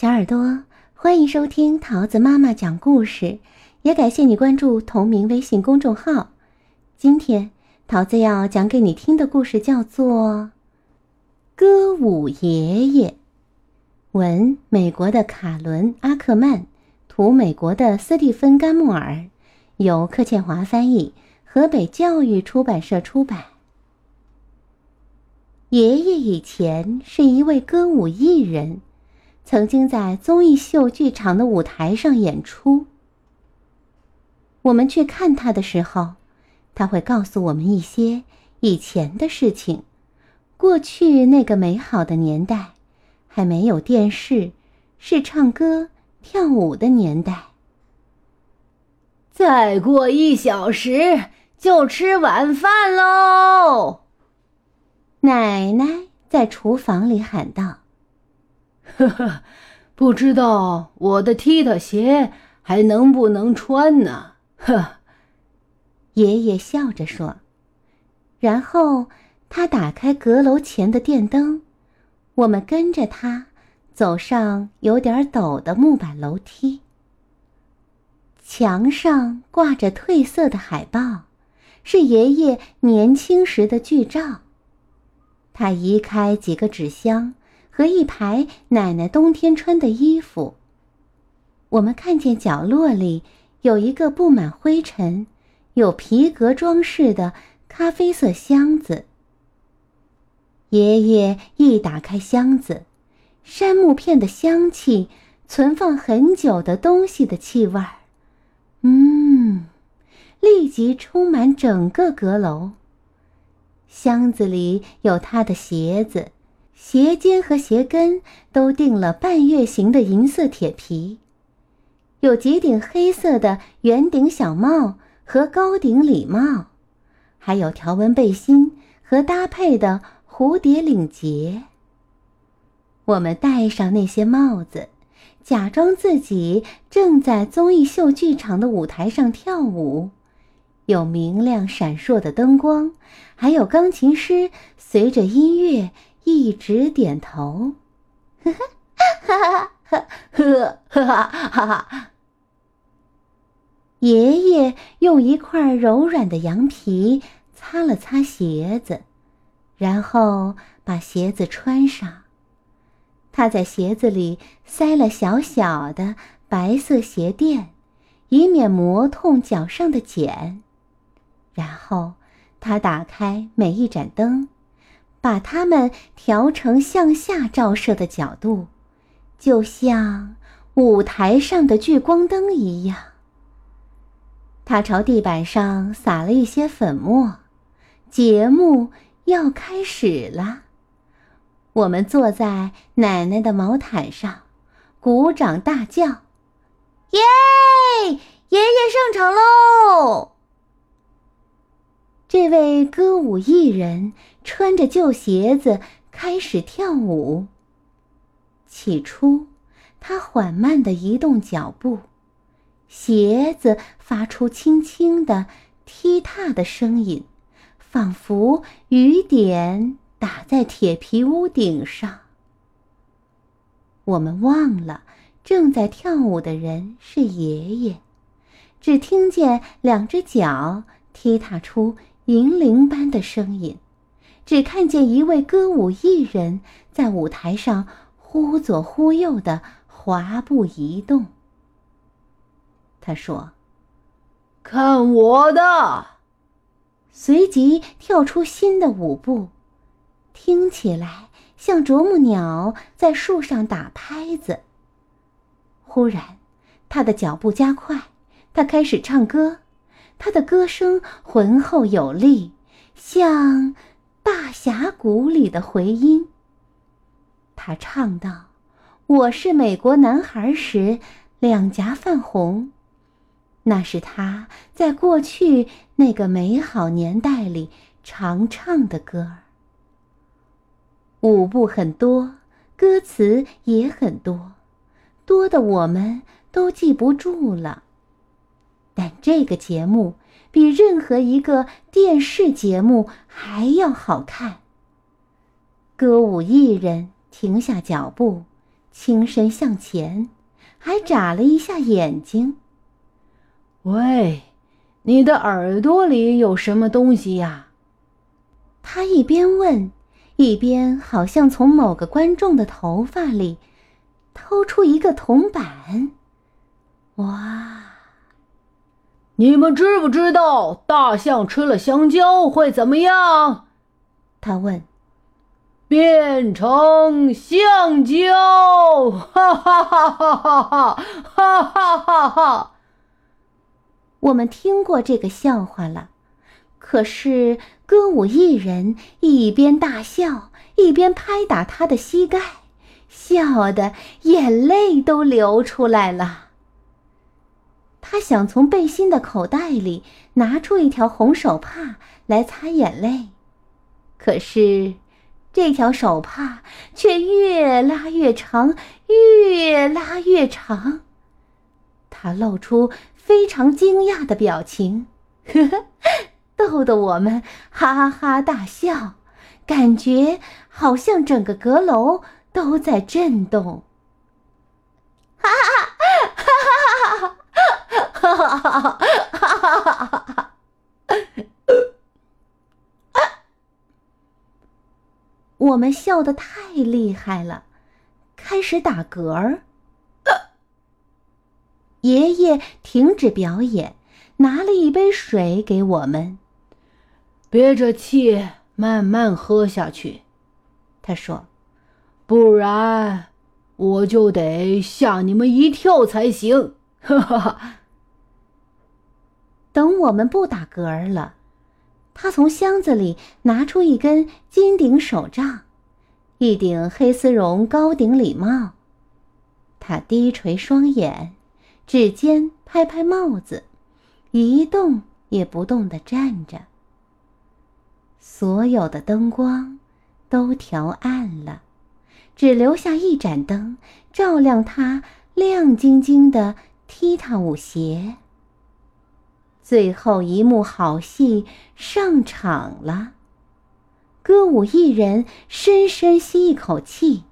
小耳朵，欢迎收听桃子妈妈讲故事，也感谢你关注同名微信公众号。今天桃子要讲给你听的故事叫做《歌舞爷爷》，文美国的卡伦·阿克曼，图美国的斯蒂芬·甘穆尔，由柯倩华翻译，河北教育出版社出版。爷爷以前是一位歌舞艺人。曾经在综艺秀剧场的舞台上演出。我们去看他的时候，他会告诉我们一些以前的事情。过去那个美好的年代，还没有电视，是唱歌跳舞的年代。再过一小时就吃晚饭喽！奶奶在厨房里喊道。呵呵，不知道我的踢踏鞋还能不能穿呢？呵，爷爷笑着说。然后他打开阁楼前的电灯，我们跟着他走上有点陡的木板楼梯。墙上挂着褪色的海报，是爷爷年轻时的剧照。他移开几个纸箱。和一排奶奶冬天穿的衣服。我们看见角落里有一个布满灰尘、有皮革装饰的咖啡色箱子。爷爷一打开箱子，杉木片的香气，存放很久的东西的气味儿，嗯，立即充满整个阁楼。箱子里有他的鞋子。鞋尖和鞋跟都钉了半月形的银色铁皮，有几顶黑色的圆顶小帽和高顶礼帽，还有条纹背心和搭配的蝴蝶领结。我们戴上那些帽子，假装自己正在综艺秀剧场的舞台上跳舞，有明亮闪烁的灯光，还有钢琴师随着音乐。一直点头，呵呵，哈哈，呵呵，哈哈，哈哈。爷爷用一块柔软的羊皮擦了擦鞋子，然后把鞋子穿上。他在鞋子里塞了小小的白色鞋垫，以免磨痛脚上的茧。然后他打开每一盏灯。把它们调成向下照射的角度，就像舞台上的聚光灯一样。他朝地板上撒了一些粉末，节目要开始了。我们坐在奶奶的毛毯上，鼓掌大叫：“耶！爷爷上场喽！”这位歌舞艺人穿着旧鞋子开始跳舞。起初，他缓慢地移动脚步，鞋子发出轻轻的踢踏的声音，仿佛雨点打在铁皮屋顶上。我们忘了正在跳舞的人是爷爷，只听见两只脚踢踏出。银铃般的声音，只看见一位歌舞艺人，在舞台上忽左忽右的滑步移动。他说：“看我的！”随即跳出新的舞步，听起来像啄木鸟在树上打拍子。忽然，他的脚步加快，他开始唱歌。他的歌声浑厚有力，像大峡谷里的回音。他唱道：“我是美国男孩时，两颊泛红。”那是他在过去那个美好年代里常唱的歌儿。舞步很多，歌词也很多，多的我们都记不住了。但这个节目比任何一个电视节目还要好看。歌舞艺人停下脚步，轻身向前，还眨了一下眼睛。喂，你的耳朵里有什么东西呀？他一边问，一边好像从某个观众的头发里掏出一个铜板。哇！你们知不知道大象吃了香蕉会怎么样？他问。变成橡胶！哈哈哈哈哈哈！哈哈哈哈！我们听过这个笑话了，可是歌舞艺人一边大笑，一边拍打他的膝盖，笑得眼泪都流出来了。他想从背心的口袋里拿出一条红手帕来擦眼泪，可是这条手帕却越拉越长，越拉越长。他露出。非常惊讶的表情，呵呵，逗得我们哈哈大笑，感觉好像整个阁楼都在震动。我们笑得太厉害了，开始打嗝儿。爷爷停止表演，拿了一杯水给我们，憋着气慢慢喝下去。他说：“不然我就得吓你们一跳才行。”哈哈哈。我们不打嗝了，他从箱子里拿出一根金顶手杖，一顶黑丝绒高顶礼帽。他低垂双眼。指尖拍拍帽子，一动也不动地站着。所有的灯光都调暗了，只留下一盏灯照亮他亮晶晶的踢踏舞鞋。最后一幕好戏上场了，歌舞艺人深深吸一口气，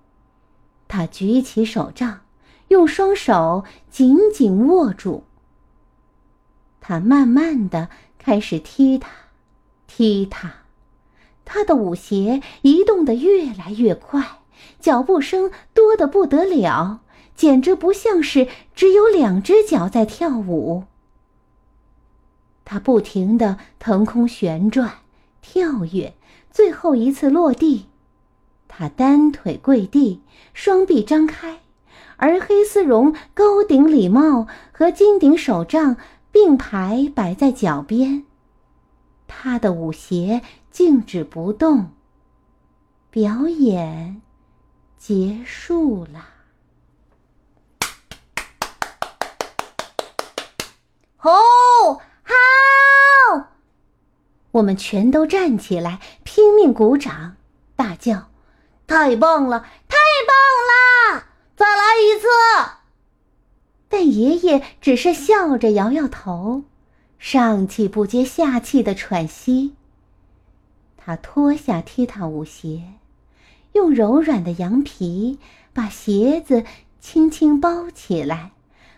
他举起手杖。用双手紧紧握住。他慢慢的开始踢踏，踢踏，他的舞鞋移动的越来越快，脚步声多得不得了，简直不像是只有两只脚在跳舞。他不停的腾空旋转、跳跃，最后一次落地，他单腿跪地，双臂张开。而黑丝绒高顶礼帽和金顶手杖并排摆在脚边，他的舞鞋静止不动。表演结束了。吼！好！我们全都站起来，拼命鼓掌，大叫：“太棒了！太棒了！”再来一次。但爷爷只是笑着摇摇头，上气不接下气的喘息。他脱下踢踏舞鞋，用柔软的羊皮把鞋子轻轻包起来，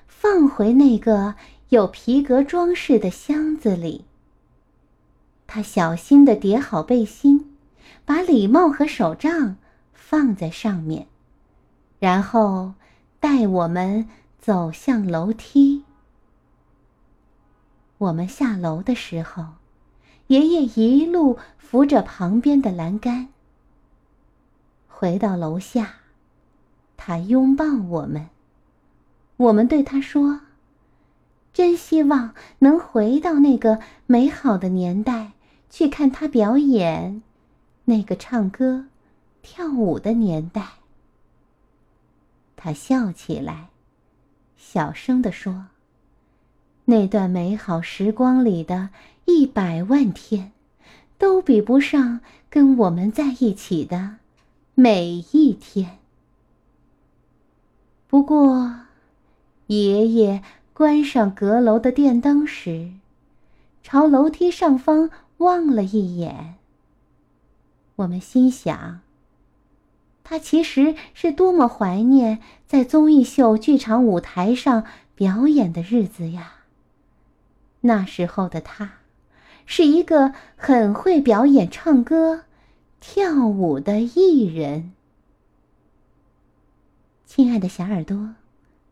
放回那个有皮革装饰的箱子里。他小心地叠好背心，把礼帽和手杖放在上面。然后，带我们走向楼梯。我们下楼的时候，爷爷一路扶着旁边的栏杆。回到楼下，他拥抱我们。我们对他说：“真希望能回到那个美好的年代，去看他表演，那个唱歌、跳舞的年代。”他笑起来，小声地说：“那段美好时光里的一百万天，都比不上跟我们在一起的每一天。”不过，爷爷关上阁楼的电灯时，朝楼梯上方望了一眼。我们心想。他其实是多么怀念在综艺秀剧场舞台上表演的日子呀！那时候的他，是一个很会表演唱歌、跳舞的艺人。亲爱的小耳朵，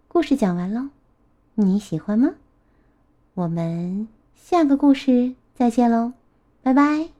故事讲完喽，你喜欢吗？我们下个故事再见喽，拜拜。